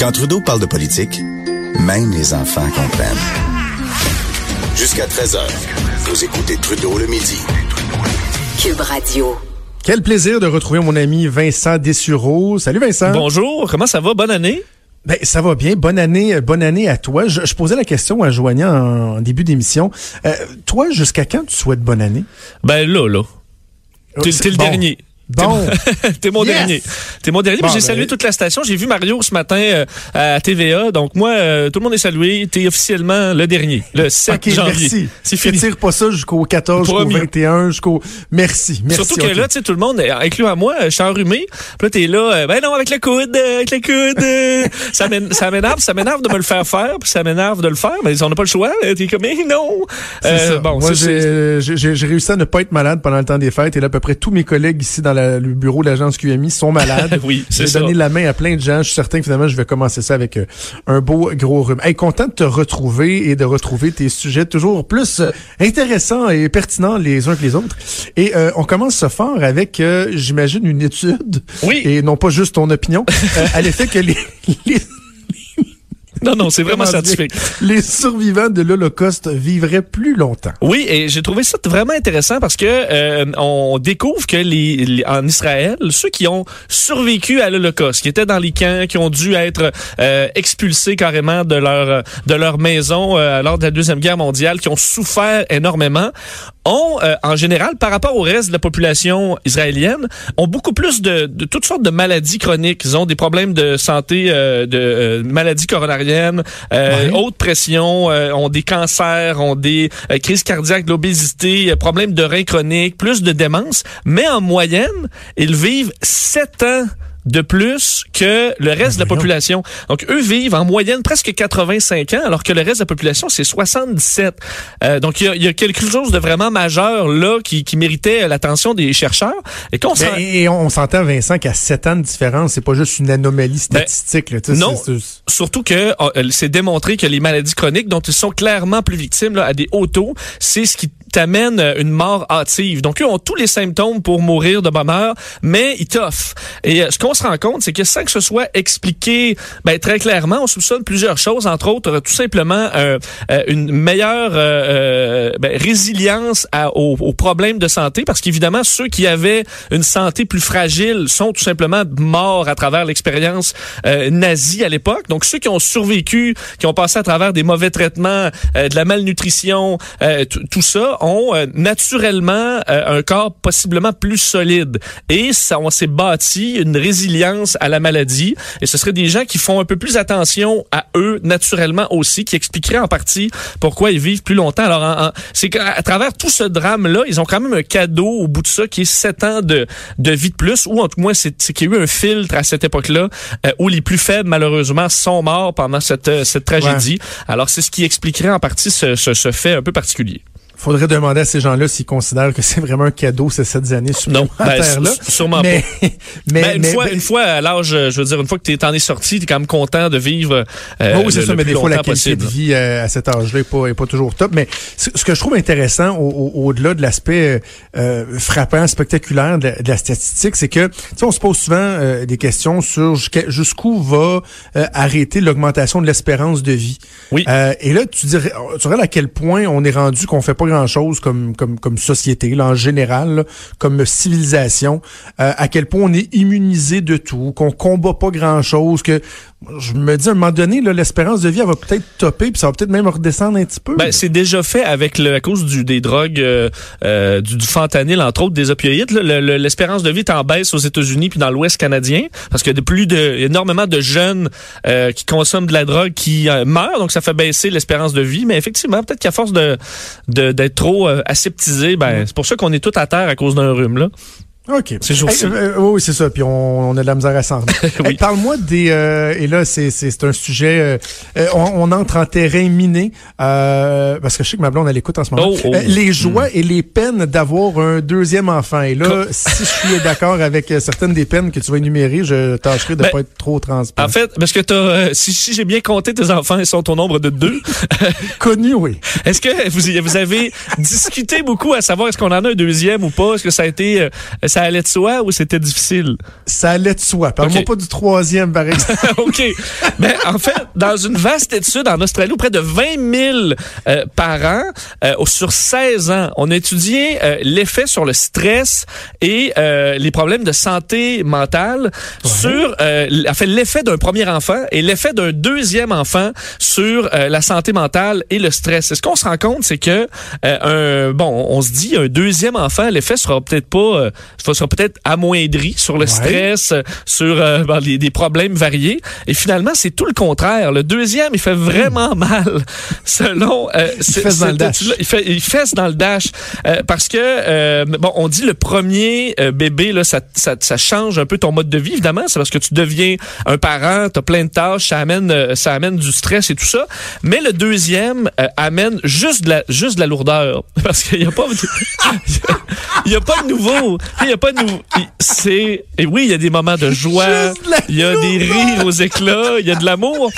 Quand Trudeau parle de politique, même les enfants comprennent. Jusqu'à 13h, vous écoutez Trudeau le midi. Cube Radio. Quel plaisir de retrouver mon ami Vincent Dessureau. Salut Vincent. Bonjour, comment ça va? Bonne année. Ben, ça va bien. Bonne année, euh, bonne année à toi. Je, je posais la question à Joignant en, début d'émission. Euh, toi, jusqu'à quand tu souhaites bonne année? Ben là, là. T'es c'est t'es le bon. dernier. Bon. T'es mon Yes. dernier. T'es mon dernier. Bon, mais j'ai ben- salué toute la station. J'ai vu Mario ce matin euh, à TVA. Donc moi, euh, tout le monde est salué. T'es officiellement le dernier. Le 7 OK, janvier. merci. C'est fini. Tire pas ça jusqu'au 14, jusqu'au Promis. 21, jusqu'au... Merci, merci. Surtout que là, tu sais, tout le monde, euh, inclus à moi, je suis enrhumé. Puis là, t'es là, euh, ben non, avec le coude, avec le coude. ça m'én- ça m'énerve, ça m'énerve de me le faire faire, puis ça m'énerve de le faire. Mais on n'a pas le choix. euh, T'es comme, mais non. C'est Euh, ça. Bon, Moi, j'ai réussi à ne pas être malade pendant le temps des fêtes et là, à peu près tous mes collègues ici dans la- le bureau de l'agence QMI sont malades. Oui, c'est J'ai ça. donné la main à plein de gens. Je suis certain que finalement, je vais commencer ça avec euh, un beau gros rhume. Hey, content de te retrouver et de retrouver tes sujets toujours plus euh, intéressants et pertinents les uns que les autres. Et euh, on commence ce fort avec, euh, j'imagine, une étude. Oui. Et non pas juste ton opinion. euh, à l'effet que les, les Non, non, c'est vraiment scientifique. les survivants de l'Holocauste vivraient plus longtemps. Oui, et j'ai trouvé ça vraiment intéressant parce que euh, on découvre que les, les- en Israël, ceux qui ont survécu à l'Holocauste, qui étaient dans les camps, qui ont dû être euh, expulsés carrément de leur de leur maison euh, lors de la deuxième guerre mondiale, qui ont souffert énormément, ont euh, en général, par rapport au reste de la population israélienne, ont beaucoup plus de, de toutes sortes de maladies chroniques. Ils ont des problèmes de santé, euh, de euh, maladies coronariennes, euh, Ouais. haute pression, euh, ont des cancers, ont des euh, crises cardiaques, de l'obésité, problèmes de reins chroniques, plus de démence. Mais en moyenne, ils vivent sept ans de plus que le reste de la population. Donc, eux vivent en moyenne presque 85 ans, alors que le reste de la population, c'est 77. Euh, donc, il y a, y a quelque chose de vraiment majeur là qui, qui méritait l'attention des chercheurs. Et qu'on Ben, et on s'entend, Vincent, qu'à 7 ans de différence, c'est pas juste une anomalie statistique. là, non. Surtout que euh, c'est démontré que les maladies chroniques dont ils sont clairement plus victimes là, à des hauts taux, c'est ce qui t'amène euh, une mort hâtive. Donc eux ont tous les symptômes pour mourir de bonheur, mais ils toffent. Et euh, ce qu'on se rend compte, c'est que sans que ce soit expliqué ben, très clairement, on soupçonne plusieurs choses, entre autres euh, tout simplement une meilleure ben, résilience à- aux, problèmes de santé, parce qu'évidemment ceux qui avaient une santé plus fragile sont tout simplement morts à travers l'expérience euh, nazie à l'époque. Donc ceux qui ont survécu, qui ont passé à travers des mauvais traitements, de la malnutrition, tout ça, ont euh, naturellement euh, un corps possiblement plus solide. Et ça, on s'est bâti une résilience à la maladie. Et ce seraient des gens qui font un peu plus attention à eux naturellement aussi, qui expliqueraient en partie pourquoi ils vivent plus longtemps. Alors, en- en- c'est qu'à travers tout ce drame-là, ils ont quand même un cadeau au bout de ça qui est sept ans de, de vie de plus, ou en tout moins, c'est c'est qu'il y a eu un filtre à cette époque-là euh, où les plus faibles, malheureusement, sont morts pendant cette, euh, cette tragédie. Alors, c'est ce qui expliquerait en partie ce, ce, ce fait un peu particulier. Faudrait demander à ces gens-là s'ils considèrent que c'est vraiment un cadeau ces sept années Non, ben, supplémentaires-là. s- sûrement mais, mais, Ben, une, mais- fois, ben, une fois à l'âge, euh, je veux dire, une fois que tu t'en es sorti, tu es quand même content de vivre euh, Oh oui, c'est ça, mais des fois, la qualité possible. de vie euh, à cet âge-là est pas, est pas toujours top. Mais ce que je trouve intéressant, au- au- au-delà de l'aspect euh, frappant, spectaculaire de la, de la statistique, c'est que, tu sais, on se pose souvent euh, des questions sur jusqu'où va euh, arrêter l'augmentation de l'espérance de vie. Oui. Euh, et là, tu dirais, tu dirais à quel point on est rendu qu'on fait pas grand-chose comme, comme, comme société, là, en général, là, comme civilisation, euh, à quel point on est immunisé de tout, qu'on combat pas grand-chose, que je me dis à un moment donné, l'espérance de vie, elle va peut-être topper, puis ça va peut-être même redescendre un petit peu. Ben, c'est déjà fait avec le, à cause du, des drogues, euh, euh, du, du fentanyl, entre autres, des opioïdes. là. Le- le- L'espérance de vie est en baisse aux États-Unis puis dans l'Ouest canadien parce qu'il y a de plus de, énormément de jeunes euh, qui consomment de la drogue qui euh, meurent, donc ça fait baisser l'espérance de vie. Mais effectivement, peut-être qu'à force de de- d'être trop euh, aseptisé, ben c'est pour ça qu'on est tout à terre à cause d'un rhume là. OK. C'est. Hey, euh, oui, c'est ça. Puis on, on a de la misère à s'en. Oui. Hey, Parle-moi des... euh, et là, c'est, un sujet... euh, euh, on, on entre en terrain miné. euh, parce que je sais que ma blonde, elle écoute en ce moment. Oh, oh. Euh, les joies et les peines d'avoir un deuxième enfant. Et là, si je suis d'accord avec certaines des peines que tu vas énumérer, je tâcherai de Ben, pas être trop transparent. En fait, parce que si, si j'ai bien compté tes enfants, ils sont au nombre de deux. Connu, oui. Est-ce que vous, vous avez discuté beaucoup à savoir est-ce qu'on en a un deuxième ou pas? Est-ce que ça a été, euh, ça ça allait de soi ou c'était difficile? Ça allait de soi. Parle-moi pas du troisième, par exemple. OK. Mais en fait, dans une vaste étude en Australie, où près de 20 000 euh, parents euh, sur 16 ans, on a étudié euh, l'effet sur le stress et les problèmes de santé mentale sur en fait l'effet d'un premier enfant et l'effet d'un deuxième enfant sur la santé mentale et le stress. Et ce qu'on se rend compte, c'est que un bon, on se dit un deuxième enfant, l'effet sera peut-être pas euh, sera peut-être amoindri sur le Ouais. stress, euh, sur euh, ben, les- des problèmes variés. Et finalement, c'est tout le contraire. Le deuxième, il fait vraiment mal, selon euh, ce- fesse dans le dash. Il, fait, il fesse dans le dash euh, parce que euh, bon, on dit le premier euh, bébé là, ça, ça, ça change un peu ton mode de vie. Évidemment, c'est parce que tu deviens un parent, t'as plein de tâches, ça amène, euh, ça amène du stress et tout ça. Mais le deuxième euh, amène juste de la, juste de la lourdeur parce qu'il y a pas, il y a pas de nouveau, il y a pas de nouveau. il- C'est et oui, il y a des moments de joie, il y a des rires aux éclats, il y a de l'amour.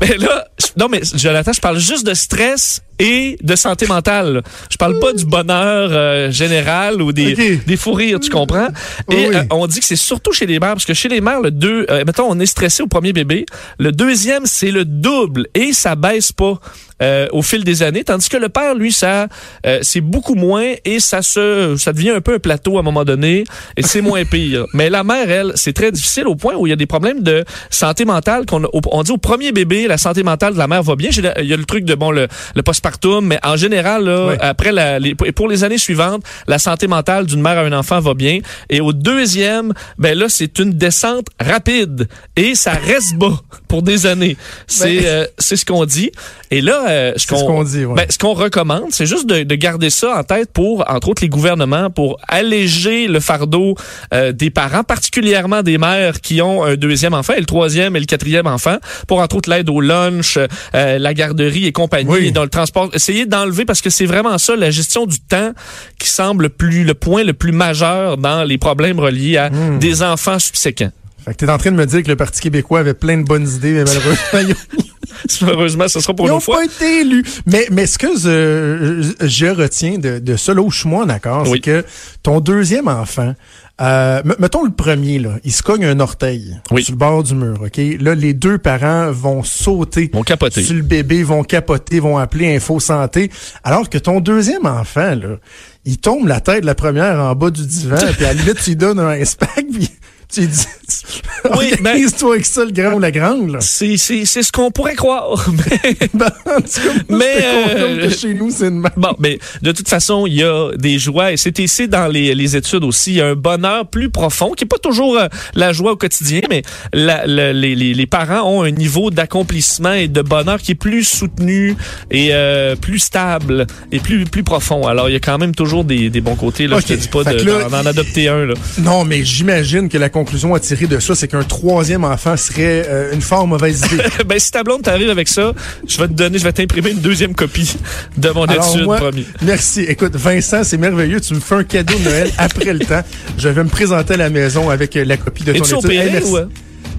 Mais là, non, mais Jonathan, je parle juste de stress et de santé mentale. Je parle pas du bonheur euh, général ou des, Ok. des fous rires, tu comprends? Et oui. euh, on dit que c'est surtout chez les mères, parce que chez les mères, le deux, euh, mettons, on est stressé au premier bébé. Le deuxième, c'est le double et ça baisse pas. euh, au fil des années, tandis que le père, lui, ça, euh, c'est beaucoup moins et ça se, ça devient un peu un plateau à un moment donné et c'est moins pire. Mais la mère, elle, c'est très difficile au point où il y a des problèmes de santé mentale qu'on, on dit au premier bébé, la santé mentale de la mère va bien. Il y a le truc de bon le, le postpartum, mais en général, là, après la, les, pour les années suivantes, la santé mentale d'une mère à un enfant va bien. Et au deuxième, ben là, c'est une descente rapide et ça reste bas pour des années. C'est Ben- euh, c'est ce qu'on dit. Et là, euh, ce C'est ce qu'on ouais. ben, ce qu'on recommande, c'est juste de, de garder ça en tête pour, entre autres, les gouvernements, pour alléger le fardeau euh, des parents, particulièrement des mères qui ont un deuxième enfant et le troisième et le quatrième enfant, pour entre autres l'aide au lunch, euh, la garderie et compagnie, Oui. et dans le transport. Essayez d'enlever parce que c'est vraiment ça, la gestion du temps, qui semble le plus le point le plus majeur dans les problèmes reliés à Hmm. des enfants subséquents. Fait que t'es en train de me dire que le Parti québécois avait plein de bonnes idées, mais malheureusement, ils Heureusement, ce sera pour Ils une n'ont fois. pas été élus. Mais, mais ce que je, je retiens de, de ça, là où je suis moins d'accord, Oui. c'est que ton deuxième enfant, euh, mettons le premier, là, il se cogne un orteil Oui. sur le bord du mur, OK? Là, les deux parents vont sauter Vont capoter. sur le bébé, vont capoter, vont appeler Info Santé. Alors que ton deuxième enfant, là, il tombe la tête de la première en bas du divan, puis à la limite, tu lui donnes un spack, puis tu dis... Oui, ben- Organise-toi avec ça, le grand ou la grande. C'est c'est- c'est ce qu'on pourrait croire. mais- Ben, en tout cas, moi, Mais, euh, que chez nous, c'est une. Bon, mais de toute façon, il y a des joies et c'est ici dans les, les études aussi, il y a un bonheur plus profond qui est pas toujours euh, la joie au quotidien, mais la- la- les, les, les parents ont un niveau d'accomplissement et de bonheur qui est plus soutenu et euh, plus stable et plus plus profond. Alors, il y a quand même toujours des, des bons côtés. Là, Ok. je te dis pas de- d'en adopter un. Là. Non, mais j'imagine que la conclusion à tirer de ça, c'est qu'un troisième enfant serait euh, une fort mauvaise idée. ben, si ta blonde t'arrive avec ça, je vais te donner, je vais t'imprimer une deuxième copie de mon Alors étude, moi, promis. merci. Écoute, Vincent, c'est merveilleux. Tu me fais un cadeau de Noël après le temps. Je vais me présenter à la maison avec euh, la copie de ton étude. opéré merci. ou... euh?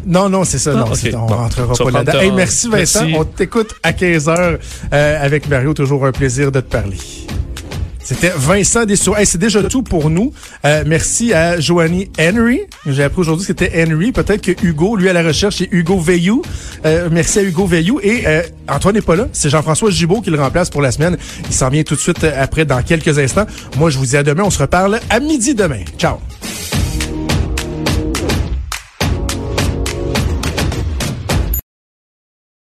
Non, non, c'est ça. Ah, non, on Bon. rentrera pas là-dedans. Hey, merci Vincent. Merci. On t'écoute à 15h avec Mario. Toujours un plaisir de te parler. C'était Vincent Dessous. Hey, c'est déjà tout pour nous. Euh, merci à Joanie Henry. J'ai appris aujourd'hui que c'était Henry. Peut-être que Hugo, lui à la recherche, c'est Hugo Veillou. Euh, merci à Hugo Veillou. Et euh, Antoine n'est pas là. C'est Jean-François Gibault qui le remplace pour la semaine. Il s'en vient tout de suite euh, après dans quelques instants. Moi, je vous dis à demain. On se reparle à midi demain. Ciao.